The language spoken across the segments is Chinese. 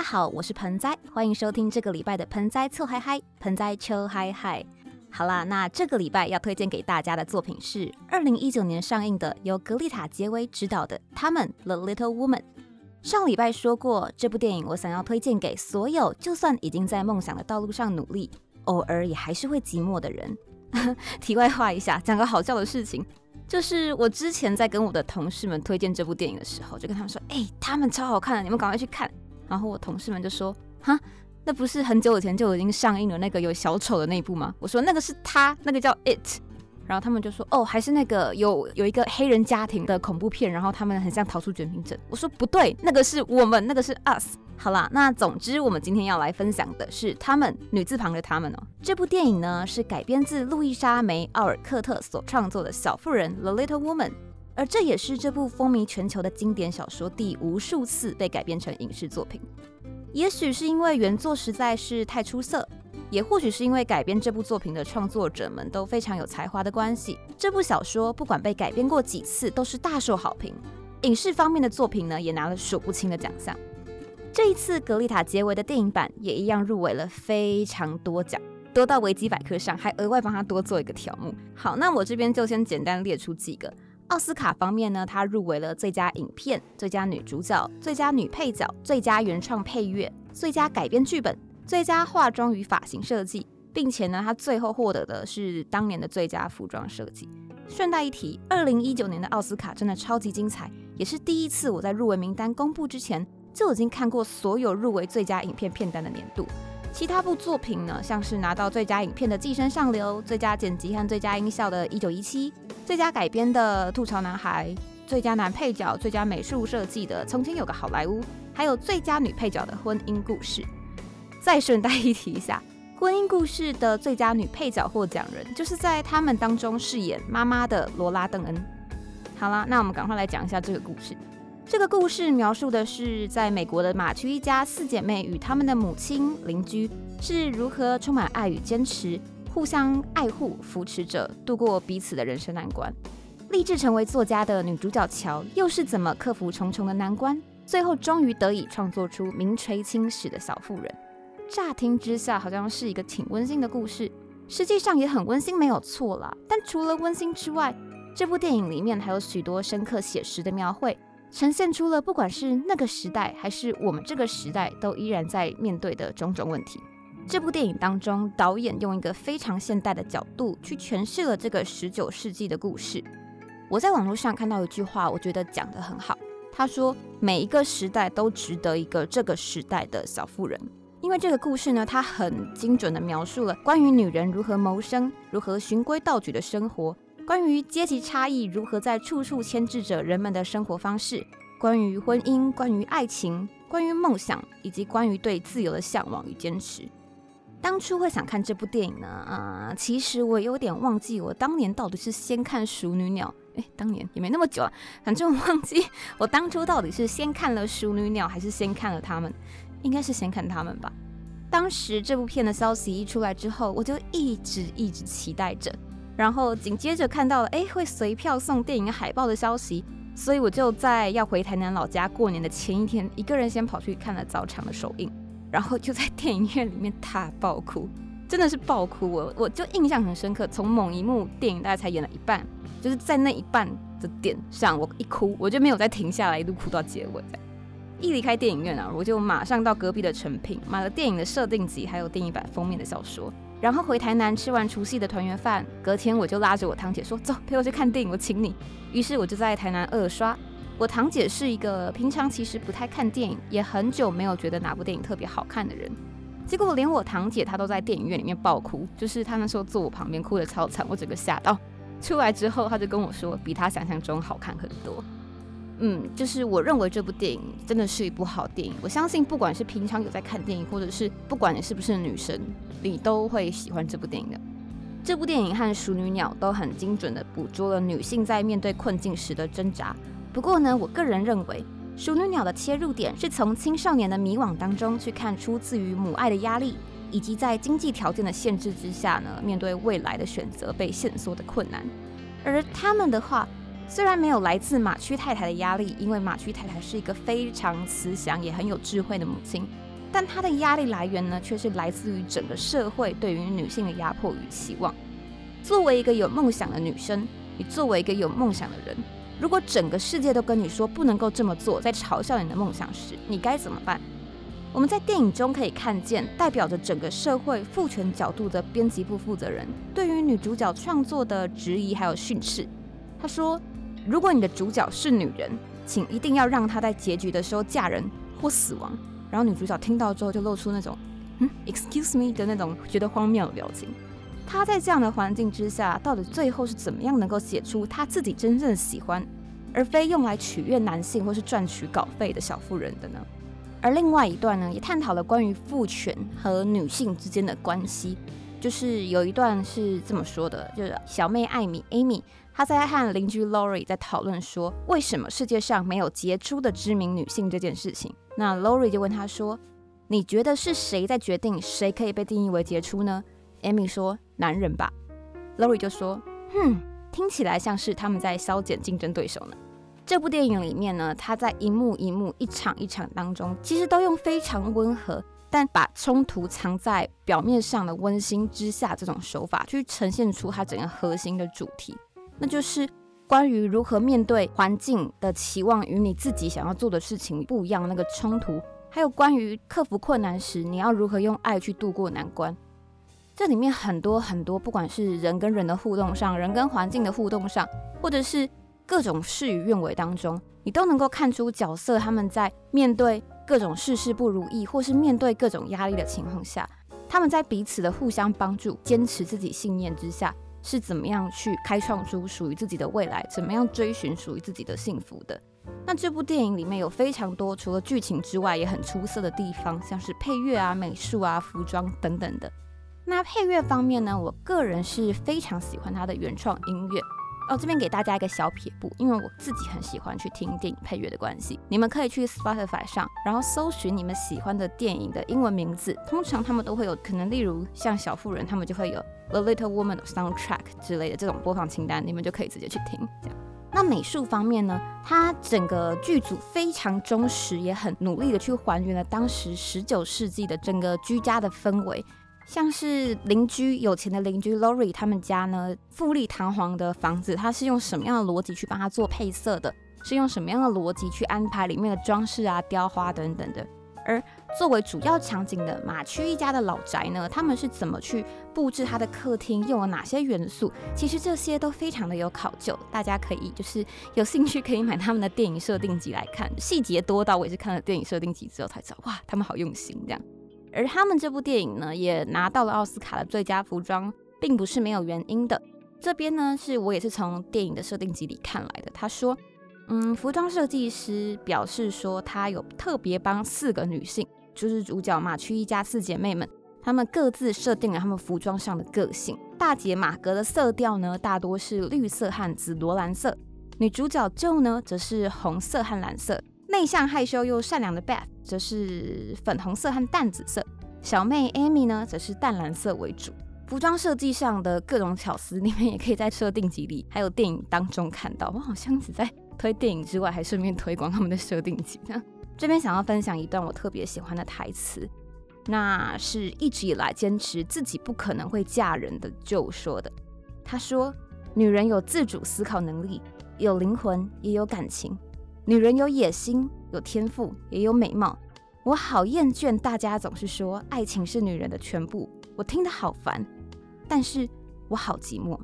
大家好，我是盆栽，欢迎收听这个礼拜的盆栽凑嗨嗨，盆栽秋嗨嗨。好啦，那这个礼拜要推荐给大家的作品是二零一九年上映的，由格丽塔·杰威执导的《他们 The Little Woman》。上礼拜说过，这部电影我想要推荐给所有就算已经在梦想的道路上努力，偶尔也还是会寂寞的人。题外话一下，讲个好笑的事情，就是我之前在跟我的同事们推荐这部电影的时候，就跟他们说：“哎，他们超好看的，你们赶快去看。”然后我同事们就说：“哈。”那不是很久以前就已经上映了那个有小丑的那一部吗？我说那个是他，那个叫 It，然后他们就说哦，还是那个有有一个黑人家庭的恐怖片，然后他们很像逃出绝命镇。我说不对，那个是我们，那个是 Us。好啦，那总之我们今天要来分享的是他们女字旁的他们哦。这部电影呢是改编自路易莎梅奥尔克特所创作的小妇人 The Little Woman，而这也是这部风靡全球的经典小说第无数次被改编成影视作品。也许是因为原作实在是太出色，也或许是因为改编这部作品的创作者们都非常有才华的关系，这部小说不管被改编过几次，都是大受好评。影视方面的作品呢，也拿了数不清的奖项。这一次格丽塔·结尾的电影版也一样入围了非常多奖，多到维基百科上还额外帮他多做一个条目。好，那我这边就先简单列出几个。奥斯卡方面呢，她入围了最佳影片、最佳女主角、最佳女配角、最佳原创配乐、最佳改编剧本、最佳化妆与发型设计，并且呢，她最后获得的是当年的最佳服装设计。顺带一提，二零一九年的奥斯卡真的超级精彩，也是第一次我在入围名单公布之前就已经看过所有入围最佳影片片单的年度。其他部作品呢，像是拿到最佳影片的《寄生上流》、最佳剪辑和最佳音效的《一九一七》、最佳改编的《吐槽男孩》、最佳男配角、最佳美术设计的《从前有个好莱坞》，还有最佳女配角的《婚姻故事》。再顺带一提一下，《婚姻故事》的最佳女配角获奖人，就是在他们当中饰演妈妈的罗拉·邓恩。好了，那我们赶快来讲一下这个故事。这个故事描述的是，在美国的马区一家四姐妹与他们的母亲、邻居是如何充满爱与坚持，互相爱护、扶持着度过彼此的人生难关。立志成为作家的女主角乔，又是怎么克服重重的难关，最后终于得以创作出名垂青史的小妇人？乍听之下，好像是一个挺温馨的故事，实际上也很温馨，没有错啦。但除了温馨之外，这部电影里面还有许多深刻写实的描绘。呈现出了不管是那个时代还是我们这个时代都依然在面对的种种问题。这部电影当中，导演用一个非常现代的角度去诠释了这个十九世纪的故事。我在网络上看到一句话，我觉得讲得很好。他说：“每一个时代都值得一个这个时代的小妇人。”因为这个故事呢，它很精准地描述了关于女人如何谋生、如何循规蹈矩的生活。关于阶级差异如何在处处牵制着人们的生活方式，关于婚姻，关于爱情，关于梦想，以及关于对自由的向往与坚持。当初会想看这部电影呢？啊，其实我有点忘记我当年到底是先看《熟女鸟》哎，当年也没那么久了，反正我忘记我当初到底是先看了《熟女鸟》还是先看了他们，应该是先看他们吧。当时这部片的消息一出来之后，我就一直一直期待着。然后紧接着看到了，哎，会随票送电影海报的消息，所以我就在要回台南老家过年的前一天，一个人先跑去看了早场的首映，然后就在电影院里面大爆哭，真的是爆哭，我我就印象很深刻。从某一幕电影大概才演了一半，就是在那一半的点上，我一哭，我就没有再停下来，一路哭到结尾。一离开电影院啊，我就马上到隔壁的成品买了电影的设定集，还有电影版封面的小说。然后回台南吃完除夕的团圆饭，隔天我就拉着我堂姐说：“走，陪我去看电影，我请你。”于是我就在台南二刷。我堂姐是一个平常其实不太看电影，也很久没有觉得哪部电影特别好看的人。结果连我堂姐她都在电影院里面爆哭，就是她那时候坐我旁边哭的超惨，我整个吓到。出来之后，她就跟我说，比她想象中好看很多。嗯，就是我认为这部电影真的是一部好电影。我相信，不管是平常有在看电影，或者是不管你是不是女生，你都会喜欢这部电影的。这部电影和《熟女鸟》都很精准的捕捉了女性在面对困境时的挣扎。不过呢，我个人认为，《熟女鸟》的切入点是从青少年的迷惘当中去看出自于母爱的压力，以及在经济条件的限制之下呢，面对未来的选择被限缩的困难。而他们的话。虽然没有来自马区太太的压力，因为马区太太是一个非常慈祥也很有智慧的母亲，但她的压力来源呢，却是来自于整个社会对于女性的压迫与期望。作为一个有梦想的女生，你作为一个有梦想的人，如果整个世界都跟你说不能够这么做，在嘲笑你的梦想时，你该怎么办？我们在电影中可以看见，代表着整个社会父权角度的编辑部负责人对于女主角创作的质疑还有训斥。他说。如果你的主角是女人，请一定要让她在结局的时候嫁人或死亡。然后女主角听到之后就露出那种嗯，excuse me 的那种觉得荒谬的表情。她在这样的环境之下，到底最后是怎么样能够写出她自己真正喜欢，而非用来取悦男性或是赚取稿费的小妇人的呢？而另外一段呢，也探讨了关于父权和女性之间的关系。就是有一段是这么说的，就是小妹艾米 Amy。他在和邻居 Lori 在讨论说，为什么世界上没有杰出的知名女性这件事情。那 Lori 就问他说：“你觉得是谁在决定谁可以被定义为杰出呢？”Amy 说：“男人吧。”Lori 就说：“哼，听起来像是他们在削减竞争对手呢。”这部电影里面呢，他在一幕一幕、一场一场当中，其实都用非常温和，但把冲突藏在表面上的温馨之下这种手法，去呈现出他整个核心的主题。那就是关于如何面对环境的期望与你自己想要做的事情不一样那个冲突，还有关于克服困难时你要如何用爱去度过难关。这里面很多很多，不管是人跟人的互动上，人跟环境的互动上，或者是各种事与愿违当中，你都能够看出角色他们在面对各种事事不如意，或是面对各种压力的情况下，他们在彼此的互相帮助、坚持自己信念之下。是怎么样去开创出属于自己的未来？怎么样追寻属于自己的幸福的？那这部电影里面有非常多除了剧情之外也很出色的地方，像是配乐啊、美术啊、服装等等的。那配乐方面呢，我个人是非常喜欢它的原创音乐。哦，这边给大家一个小撇步，因为我自己很喜欢去听电影配乐的关系，你们可以去 Spotify 上，然后搜寻你们喜欢的电影的英文名字，通常他们都会有可能，例如像小妇人，他们就会有 The Little Woman soundtrack 之类的这种播放清单，你们就可以直接去听。这样，那美术方面呢，它整个剧组非常忠实，也很努力的去还原了当时十九世纪的整个居家的氛围。像是邻居有钱的邻居 Lori 他们家呢，富丽堂皇的房子，它是用什么样的逻辑去帮他做配色的？是用什么样的逻辑去安排里面的装饰啊、雕花等等的？而作为主要场景的马区一家的老宅呢，他们是怎么去布置他的客厅，用了哪些元素？其实这些都非常的有考究，大家可以就是有兴趣可以买他们的电影设定集来看，细节多到我也是看了电影设定集之后才知道，哇，他们好用心这样。而他们这部电影呢，也拿到了奥斯卡的最佳服装，并不是没有原因的。这边呢，是我也是从电影的设定集里看来的。他说，嗯，服装设计师表示说，他有特别帮四个女性，就是主角马区一家四姐妹们，她们各自设定了她们服装上的个性。大姐马格的色调呢，大多是绿色和紫罗兰色；女主角 Jo 呢，则是红色和蓝色。内向害羞又善良的 Beth 则是粉红色和淡紫色，小妹 Amy 呢则是淡蓝色为主。服装设计上的各种巧思，你们也可以在设定集里还有电影当中看到。我好像只在推电影之外，还顺便推广他们的设定集。这边想要分享一段我特别喜欢的台词，那是一直以来坚持自己不可能会嫁人的 Jo 说的。他说：“女人有自主思考能力，有灵魂，也有感情。”女人有野心，有天赋，也有美貌。我好厌倦大家总是说爱情是女人的全部，我听得好烦。但是我好寂寞。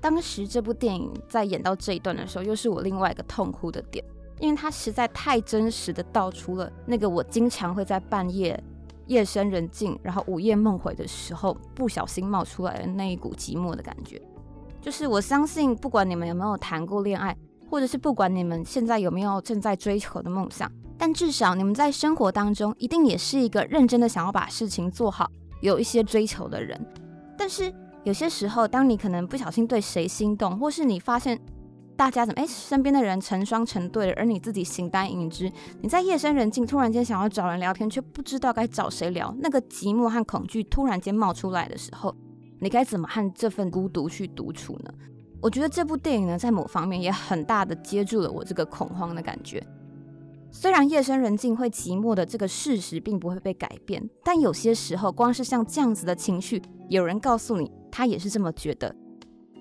当时这部电影在演到这一段的时候，又是我另外一个痛哭的点，因为它实在太真实的道出了那个我经常会在半夜夜深人静，然后午夜梦回的时候，不小心冒出来的那一股寂寞的感觉。就是我相信，不管你们有没有谈过恋爱。或者是不管你们现在有没有正在追求的梦想，但至少你们在生活当中一定也是一个认真的想要把事情做好、有一些追求的人。但是有些时候，当你可能不小心对谁心动，或是你发现大家怎么哎身边的人成双成对，而你自己形单影只，你在夜深人静突然间想要找人聊天，却不知道该找谁聊，那个寂寞和恐惧突然间冒出来的时候，你该怎么和这份孤独去独处呢？我觉得这部电影呢，在某方面也很大的接住了我这个恐慌的感觉。虽然夜深人静会寂寞的这个事实并不会被改变，但有些时候，光是像这样子的情绪，有人告诉你他也是这么觉得，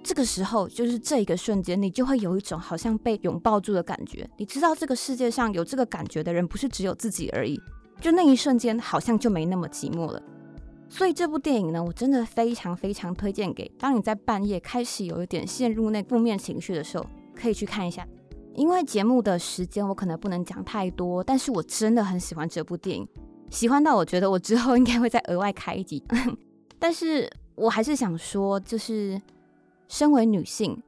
这个时候就是这一个瞬间，你就会有一种好像被拥抱住的感觉。你知道这个世界上有这个感觉的人不是只有自己而已，就那一瞬间好像就没那么寂寞了。所以这部电影呢，我真的非常非常推荐给当你在半夜开始有一点陷入那负面情绪的时候，可以去看一下。因为节目的时间我可能不能讲太多，但是我真的很喜欢这部电影，喜欢到我觉得我之后应该会再额外开一集。但是我还是想说，就是身为女性，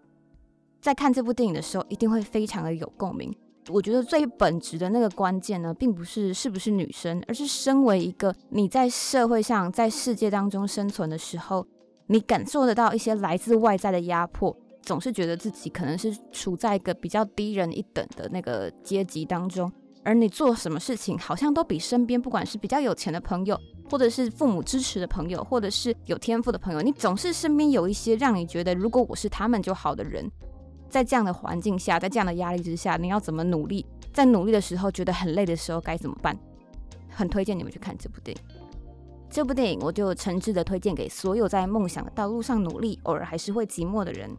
在看这部电影的时候，一定会非常的有共鸣。我觉得最本质的那个关键呢，并不是是不是女生，而是身为一个你在社会上、在世界当中生存的时候，你感受得到一些来自外在的压迫，总是觉得自己可能是处在一个比较低人一等的那个阶级当中，而你做什么事情，好像都比身边不管是比较有钱的朋友，或者是父母支持的朋友，或者是有天赋的朋友，你总是身边有一些让你觉得如果我是他们就好的人。在这样的环境下，在这样的压力之下，你要怎么努力？在努力的时候觉得很累的时候该怎么办？很推荐你们去看这部电影。这部电影我就诚挚的推荐给所有在梦想的道路上努力，偶尔还是会寂寞的人，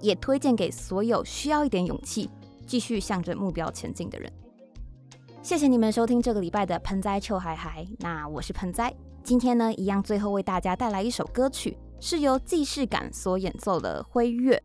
也推荐给所有需要一点勇气，继续向着目标前进的人。谢谢你们收听这个礼拜的盆栽秋海海，那我是盆栽。今天呢，一样最后为大家带来一首歌曲，是由既视感所演奏的《辉月》。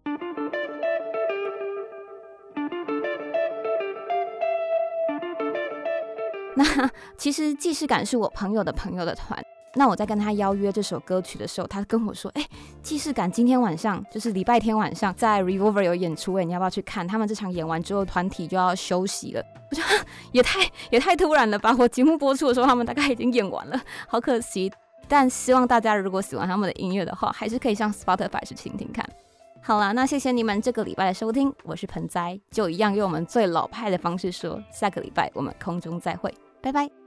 那 其实既视感是我朋友的朋友的团。那我在跟他邀约这首歌曲的时候，他跟我说：“哎，既视感今天晚上就是礼拜天晚上在 Revolver 有演出，哎，你要不要去看？他们这场演完之后，团体就要休息了。”我觉得 也太也太突然了吧！我节目播出的时候，他们大概已经演完了，好可惜。但希望大家如果喜欢他们的音乐的话，还是可以上 Spotify 去听听看。好啦，那谢谢你们这个礼拜的收听，我是盆栽，就一样用我们最老派的方式说，下个礼拜我们空中再会。拜拜。